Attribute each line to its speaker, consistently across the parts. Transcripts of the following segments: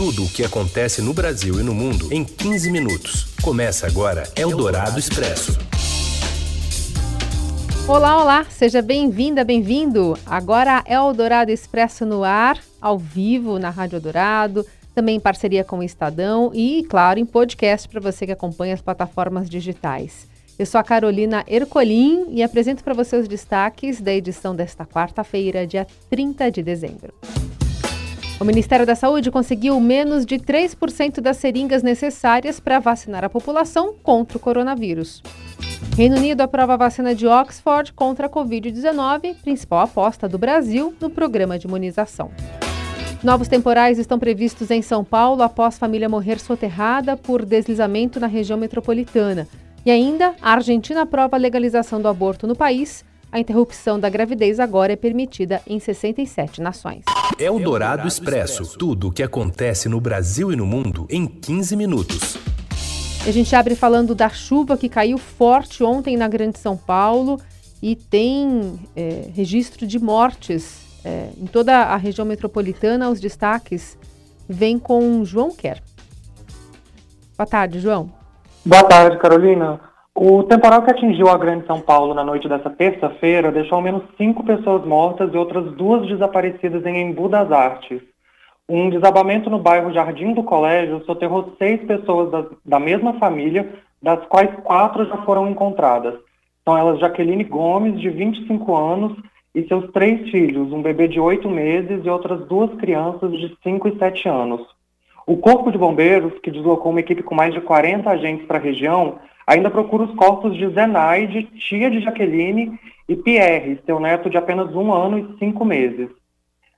Speaker 1: Tudo o que acontece no Brasil e no mundo em 15 minutos. Começa agora Eldorado Expresso.
Speaker 2: Olá, olá, seja bem-vinda, bem-vindo. Agora Eldorado Expresso no ar, ao vivo na Rádio Eldorado, também em parceria com o Estadão e, claro, em podcast para você que acompanha as plataformas digitais. Eu sou a Carolina Ercolim e apresento para você os destaques da edição desta quarta-feira, dia 30 de dezembro. O Ministério da Saúde conseguiu menos de 3% das seringas necessárias para vacinar a população contra o coronavírus. Reino Unido aprova a vacina de Oxford contra a Covid-19, principal aposta do Brasil no programa de imunização. Novos temporais estão previstos em São Paulo após família morrer soterrada por deslizamento na região metropolitana. E ainda, a Argentina aprova a legalização do aborto no país a interrupção da gravidez agora é permitida em 67 nações.
Speaker 1: É o Dourado Expresso. Tudo o que acontece no Brasil e no mundo em 15 minutos.
Speaker 2: A gente abre falando da chuva que caiu forte ontem na Grande São Paulo e tem é, registro de mortes é, em toda a região metropolitana. Os destaques vêm com João Quer. Boa tarde, João.
Speaker 3: Boa tarde, Carolina. O temporal que atingiu a Grande São Paulo na noite dessa terça-feira deixou ao menos cinco pessoas mortas e outras duas desaparecidas em Embu das Artes. Um desabamento no bairro Jardim do Colégio soterrou seis pessoas da, da mesma família, das quais quatro já foram encontradas. São elas Jaqueline Gomes, de 25 anos, e seus três filhos, um bebê de oito meses e outras duas crianças de 5 e 7 anos. O Corpo de Bombeiros, que deslocou uma equipe com mais de 40 agentes para a região, Ainda procura os corpos de Zenaide, tia de Jaqueline, e Pierre, seu neto de apenas um ano e cinco meses.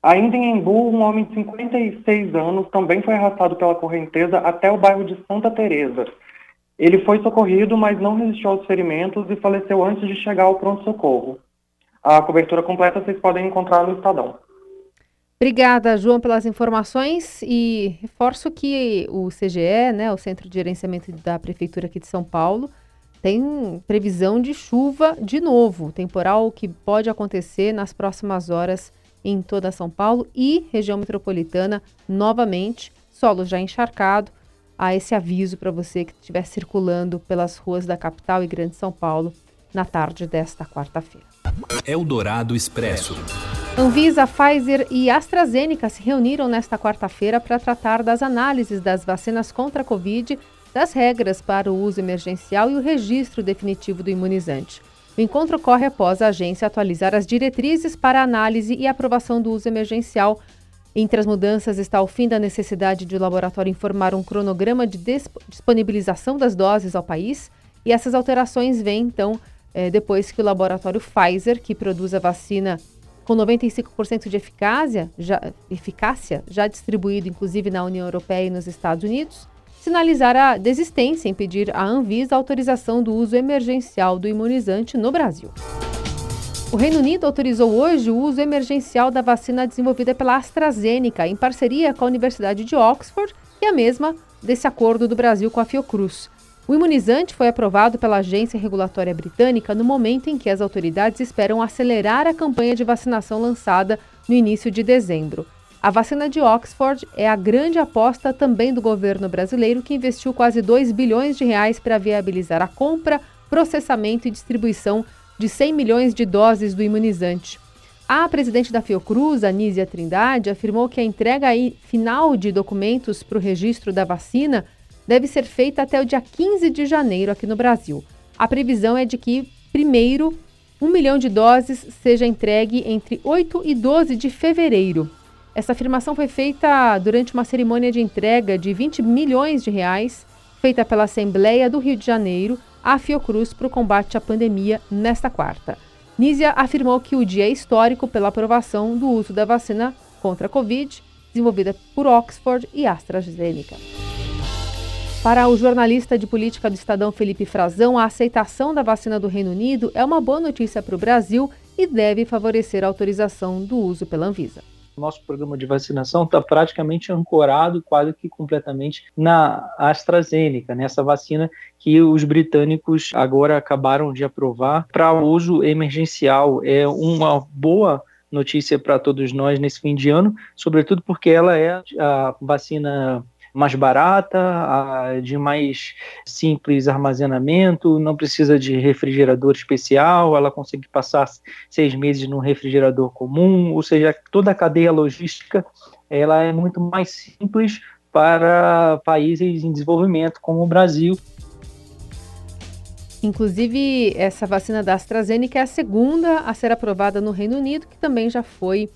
Speaker 3: Ainda em Embu, um homem de 56 anos também foi arrastado pela correnteza até o bairro de Santa Teresa. Ele foi socorrido, mas não resistiu aos ferimentos e faleceu antes de chegar ao pronto-socorro. A cobertura completa vocês podem encontrar no Estadão.
Speaker 2: Obrigada, João, pelas informações e reforço que o CGE, né, o Centro de Gerenciamento da Prefeitura aqui de São Paulo, tem previsão de chuva de novo, temporal que pode acontecer nas próximas horas em toda São Paulo e região metropolitana novamente, solo já encharcado. Há esse aviso para você que estiver circulando pelas ruas da capital e Grande São Paulo na tarde desta quarta-feira.
Speaker 1: Eldorado Expresso.
Speaker 2: Anvisa, Pfizer e AstraZeneca se reuniram nesta quarta-feira para tratar das análises das vacinas contra a Covid, das regras para o uso emergencial e o registro definitivo do imunizante. O encontro ocorre após a agência atualizar as diretrizes para análise e aprovação do uso emergencial. Entre as mudanças está o fim da necessidade de o laboratório informar um cronograma de disponibilização das doses ao país, e essas alterações vêm, então, eh, depois que o laboratório Pfizer, que produz a vacina com 95% de eficácia já, eficácia, já distribuído inclusive na União Europeia e nos Estados Unidos, sinalizar a desistência em pedir à Anvisa autorização do uso emergencial do imunizante no Brasil. O Reino Unido autorizou hoje o uso emergencial da vacina desenvolvida pela AstraZeneca em parceria com a Universidade de Oxford e a mesma desse acordo do Brasil com a Fiocruz. O imunizante foi aprovado pela agência regulatória britânica no momento em que as autoridades esperam acelerar a campanha de vacinação lançada no início de dezembro. A vacina de Oxford é a grande aposta também do governo brasileiro, que investiu quase 2 bilhões de reais para viabilizar a compra, processamento e distribuição de 100 milhões de doses do imunizante. A presidente da Fiocruz, Anísia Trindade, afirmou que a entrega final de documentos para o registro da vacina deve ser feita até o dia 15 de janeiro aqui no Brasil. A previsão é de que, primeiro, um milhão de doses seja entregue entre 8 e 12 de fevereiro. Essa afirmação foi feita durante uma cerimônia de entrega de 20 milhões de reais, feita pela Assembleia do Rio de Janeiro à Fiocruz para o combate à pandemia nesta quarta. Nízia afirmou que o dia é histórico pela aprovação do uso da vacina contra a Covid, desenvolvida por Oxford e AstraZeneca. Para o jornalista de política do Estadão Felipe Frazão, a aceitação da vacina do Reino Unido é uma boa notícia para o Brasil e deve favorecer a autorização do uso pela Anvisa.
Speaker 4: Nosso programa de vacinação está praticamente ancorado quase que completamente na AstraZeneca, nessa vacina que os britânicos agora acabaram de aprovar para uso emergencial. É uma boa notícia para todos nós nesse fim de ano, sobretudo porque ela é a vacina mais barata, de mais simples armazenamento, não precisa de refrigerador especial, ela consegue passar seis meses num refrigerador comum, ou seja, toda a cadeia logística ela é muito mais simples para países em desenvolvimento como o Brasil.
Speaker 2: Inclusive, essa vacina da AstraZeneca é a segunda a ser aprovada no Reino Unido, que também já foi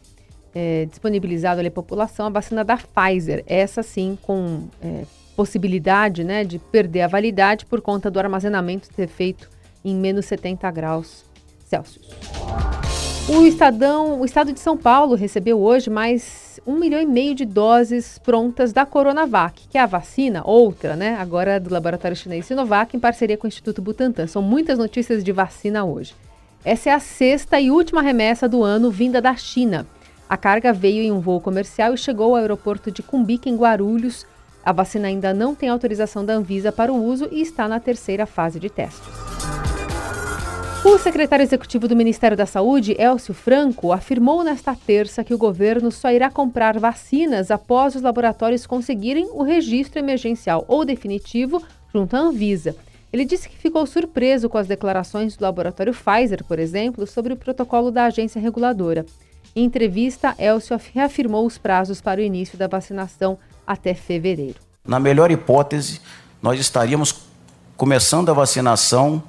Speaker 2: é, disponibilizado à população a vacina da Pfizer. Essa sim com é, possibilidade né, de perder a validade por conta do armazenamento ter feito em menos 70 graus Celsius. O Estadão, o Estado de São Paulo recebeu hoje mais um milhão e meio de doses prontas da Coronavac, que é a vacina, outra, né? Agora do laboratório chinês Sinovac, em parceria com o Instituto Butantan. São muitas notícias de vacina hoje. Essa é a sexta e última remessa do ano vinda da China. A carga veio em um voo comercial e chegou ao aeroporto de Cumbica, em Guarulhos. A vacina ainda não tem autorização da Anvisa para o uso e está na terceira fase de testes. O secretário executivo do Ministério da Saúde, Elcio Franco, afirmou nesta terça que o governo só irá comprar vacinas após os laboratórios conseguirem o registro emergencial ou definitivo junto à Anvisa. Ele disse que ficou surpreso com as declarações do laboratório Pfizer, por exemplo, sobre o protocolo da agência reguladora. Em entrevista, Elcio reafirmou os prazos para o início da vacinação até fevereiro.
Speaker 5: Na melhor hipótese, nós estaríamos começando a vacinação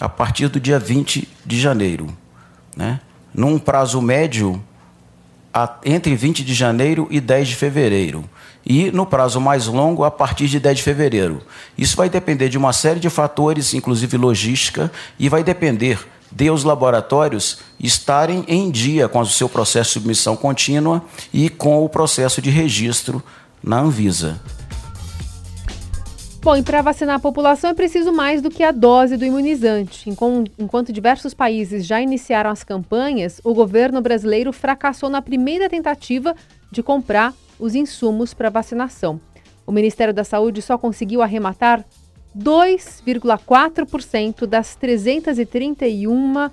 Speaker 5: a partir do dia 20 de janeiro. Né? Num prazo médio, entre 20 de janeiro e 10 de fevereiro. E no prazo mais longo, a partir de 10 de fevereiro. Isso vai depender de uma série de fatores, inclusive logística, e vai depender de os laboratórios estarem em dia com o seu processo de submissão contínua e com o processo de registro na Anvisa.
Speaker 2: Bom, e para vacinar a população é preciso mais do que a dose do imunizante. Enquanto diversos países já iniciaram as campanhas, o governo brasileiro fracassou na primeira tentativa de comprar os insumos para vacinação. O Ministério da Saúde só conseguiu arrematar 2,4% das 331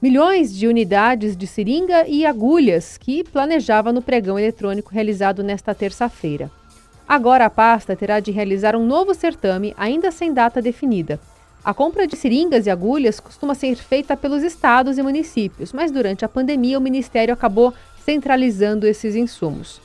Speaker 2: milhões de unidades de seringa e agulhas que planejava no pregão eletrônico realizado nesta terça-feira. Agora a pasta terá de realizar um novo certame, ainda sem data definida. A compra de seringas e agulhas costuma ser feita pelos estados e municípios, mas durante a pandemia o Ministério acabou centralizando esses insumos.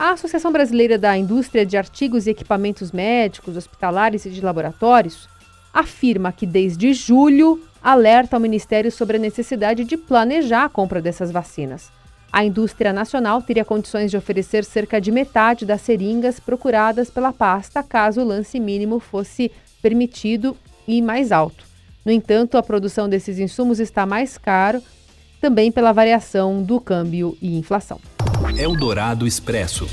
Speaker 2: A Associação Brasileira da Indústria de Artigos e Equipamentos Médicos, Hospitalares e de Laboratórios afirma que desde julho alerta ao Ministério sobre a necessidade de planejar a compra dessas vacinas. A indústria nacional teria condições de oferecer cerca de metade das seringas procuradas pela pasta caso o lance mínimo fosse permitido e mais alto. No entanto, a produção desses insumos está mais caro, também pela variação do câmbio e inflação.
Speaker 1: Eldorado Expresso.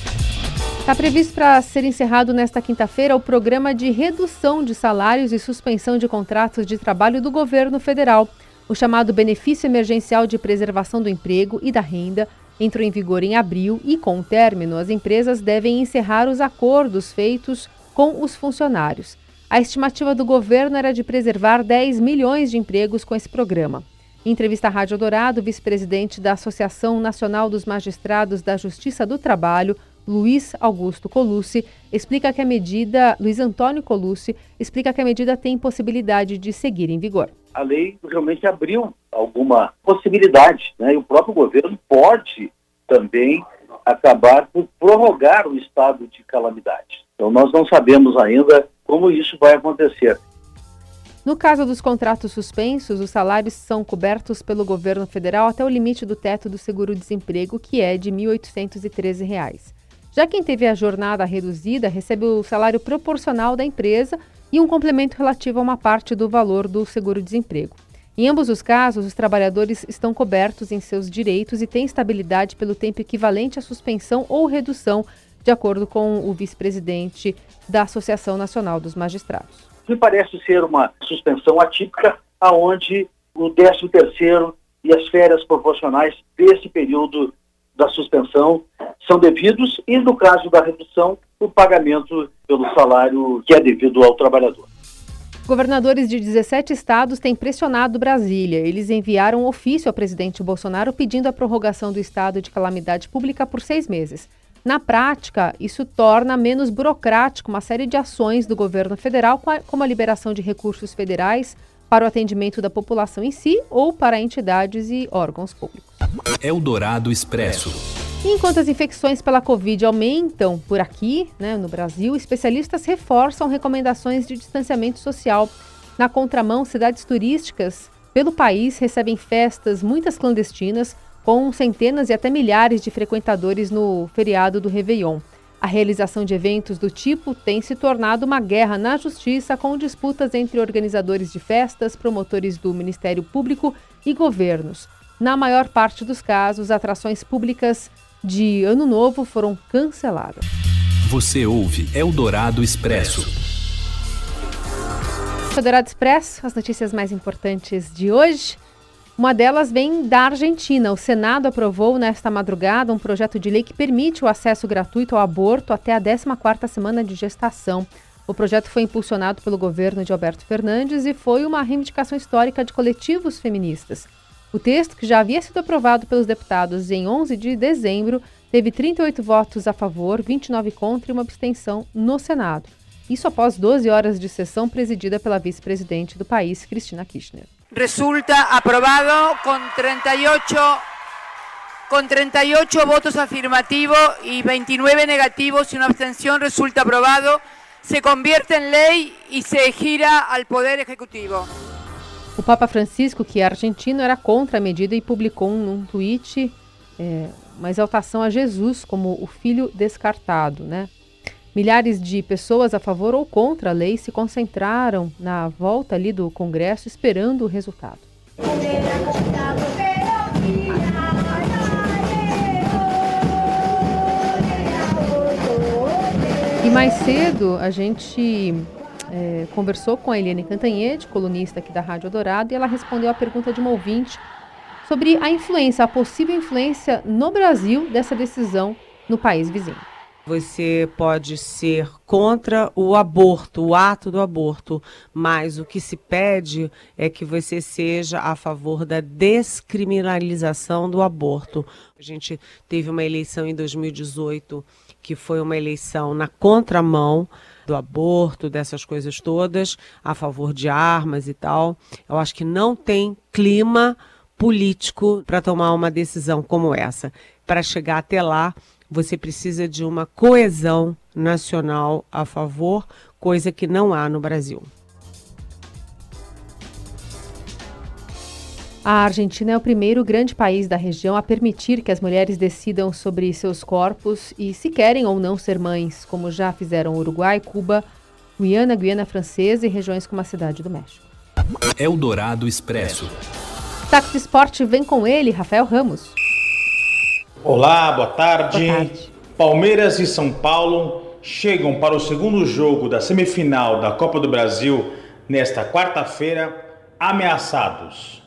Speaker 2: Está previsto para ser encerrado nesta quinta-feira o programa de redução de salários e suspensão de contratos de trabalho do governo federal. O chamado Benefício Emergencial de Preservação do Emprego e da Renda entrou em vigor em abril e, com o término, as empresas devem encerrar os acordos feitos com os funcionários. A estimativa do governo era de preservar 10 milhões de empregos com esse programa. Em entrevista à Rádio Dourado, vice-presidente da Associação Nacional dos Magistrados da Justiça do Trabalho, Luiz Augusto Colucci, explica que a medida, Luiz Antônio Colucci, explica que a medida tem possibilidade de seguir em vigor.
Speaker 6: A lei realmente abriu alguma possibilidade, né? E o próprio governo pode também acabar por prorrogar o estado de calamidade. Então nós não sabemos ainda como isso vai acontecer.
Speaker 2: No caso dos contratos suspensos, os salários são cobertos pelo governo federal até o limite do teto do seguro-desemprego, que é de R$ 1.813. Já quem teve a jornada reduzida recebe o salário proporcional da empresa e um complemento relativo a uma parte do valor do seguro-desemprego. Em ambos os casos, os trabalhadores estão cobertos em seus direitos e têm estabilidade pelo tempo equivalente à suspensão ou redução, de acordo com o vice-presidente da Associação Nacional dos Magistrados.
Speaker 6: Me parece ser uma suspensão atípica, aonde o 13 terceiro e as férias proporcionais desse período da suspensão são devidos e, no caso da redução, o pagamento pelo salário que é devido ao trabalhador.
Speaker 2: Governadores de 17 estados têm pressionado Brasília. Eles enviaram um ofício ao presidente Bolsonaro pedindo a prorrogação do estado de calamidade pública por seis meses. Na prática, isso torna menos burocrático uma série de ações do governo federal, como a liberação de recursos federais para o atendimento da população em si ou para entidades e órgãos públicos.
Speaker 1: Eldorado Expresso.
Speaker 2: Enquanto as infecções pela Covid aumentam por aqui, né, no Brasil, especialistas reforçam recomendações de distanciamento social. Na contramão, cidades turísticas pelo país recebem festas, muitas clandestinas, com centenas e até milhares de frequentadores no feriado do Réveillon. A realização de eventos do tipo tem se tornado uma guerra na justiça com disputas entre organizadores de festas, promotores do Ministério Público e governos. Na maior parte dos casos, atrações públicas de Ano Novo foram canceladas.
Speaker 1: Você ouve Eldorado Expresso.
Speaker 2: Eldorado Expresso, as notícias mais importantes de hoje. Uma delas vem da Argentina. O Senado aprovou nesta madrugada um projeto de lei que permite o acesso gratuito ao aborto até a 14ª semana de gestação. O projeto foi impulsionado pelo governo de Alberto Fernandes e foi uma reivindicação histórica de coletivos feministas. O texto, que já havia sido aprovado pelos deputados em 11 de dezembro, teve 38 votos a favor, 29 contra e uma abstenção no Senado. Isso após 12 horas de sessão presidida pela vice-presidente do país, Cristina Kirchner.
Speaker 7: Resulta aprobado con 38 con 38 votos afirmativos y 29 negativos y una abstención resulta aprobado, se convierte en ley y se gira al Poder Ejecutivo.
Speaker 2: O Papa Francisco, que é argentino, era contra a medida e publicou num tweet é, uma exaltação a Jesus como o filho descartado, né? Milhares de pessoas a favor ou contra a lei se concentraram na volta ali do Congresso esperando o resultado. E mais cedo a gente é, conversou com a Eliane Cantanhede, colunista aqui da Rádio Dourado, e ela respondeu a pergunta de uma ouvinte sobre a influência, a possível influência no Brasil dessa decisão no país vizinho.
Speaker 8: Você pode ser contra o aborto, o ato do aborto, mas o que se pede é que você seja a favor da descriminalização do aborto. A gente teve uma eleição em 2018 que foi uma eleição na contramão do aborto, dessas coisas todas, a favor de armas e tal. Eu acho que não tem clima político para tomar uma decisão como essa. Para chegar até lá, você precisa de uma coesão nacional a favor, coisa que não há no Brasil.
Speaker 2: A Argentina é o primeiro grande país da região a permitir que as mulheres decidam sobre seus corpos e se querem ou não ser mães, como já fizeram Uruguai, Cuba, Guiana, Guiana Francesa e regiões como a Cidade do México.
Speaker 1: Eldorado Expresso.
Speaker 2: Taco de Esporte vem com ele, Rafael Ramos.
Speaker 9: Olá, boa tarde.
Speaker 2: Boa tarde.
Speaker 9: Palmeiras e São Paulo chegam para o segundo jogo da semifinal da Copa do Brasil nesta quarta-feira, ameaçados.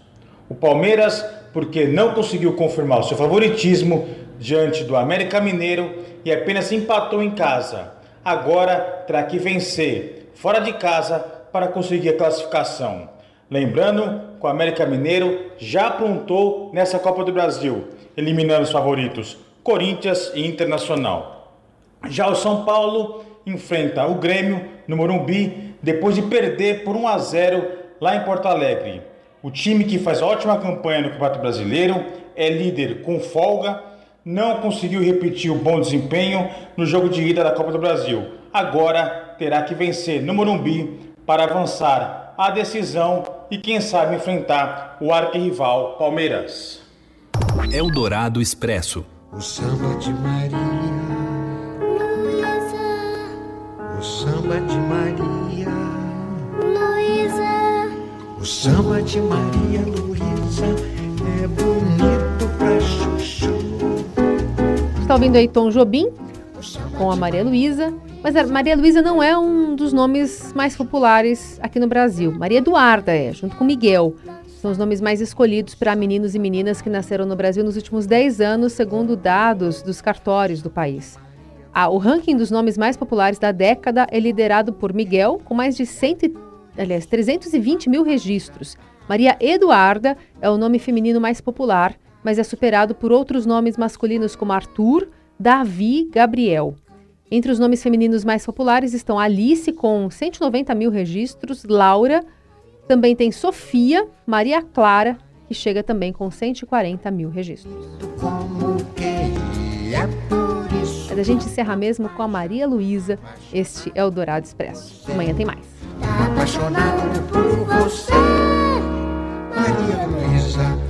Speaker 9: O Palmeiras, porque não conseguiu confirmar o seu favoritismo diante do América Mineiro e apenas empatou em casa. Agora terá que vencer fora de casa para conseguir a classificação. Lembrando que o América Mineiro já aprontou nessa Copa do Brasil eliminando os favoritos Corinthians e Internacional. Já o São Paulo enfrenta o Grêmio no Morumbi depois de perder por 1 a 0 lá em Porto Alegre. O time que faz ótima campanha no Campeonato Brasileiro é líder com folga, não conseguiu repetir o bom desempenho no jogo de ida da Copa do Brasil. Agora terá que vencer no Morumbi para avançar a decisão e quem sabe enfrentar o arquirrival Palmeiras.
Speaker 1: Eldorado Expresso.
Speaker 10: O samba de Maria,
Speaker 11: Luísa,
Speaker 10: o samba de Maria,
Speaker 11: Luísa,
Speaker 10: o samba de Maria Luísa é bonito pra chuchu.
Speaker 2: Está ouvindo aí Tom Jobim com a Maria Luísa, mas a Maria Luísa não é um dos nomes mais populares aqui no Brasil. Maria Eduarda é, junto com Miguel. São os nomes mais escolhidos para meninos e meninas que nasceram no Brasil nos últimos 10 anos, segundo dados dos cartórios do país. Ah, o ranking dos nomes mais populares da década é liderado por Miguel, com mais de 100, aliás, 320 mil registros. Maria Eduarda é o nome feminino mais popular, mas é superado por outros nomes masculinos como Arthur, Davi, Gabriel. Entre os nomes femininos mais populares estão Alice, com 190 mil registros, Laura, também tem Sofia, Maria Clara, que chega também com 140 mil registros. Mas a gente encerra mesmo com a Maria Luísa. Este é o Dourado Expresso. Amanhã tem mais.
Speaker 10: Apaixonado por você, Maria Luísa.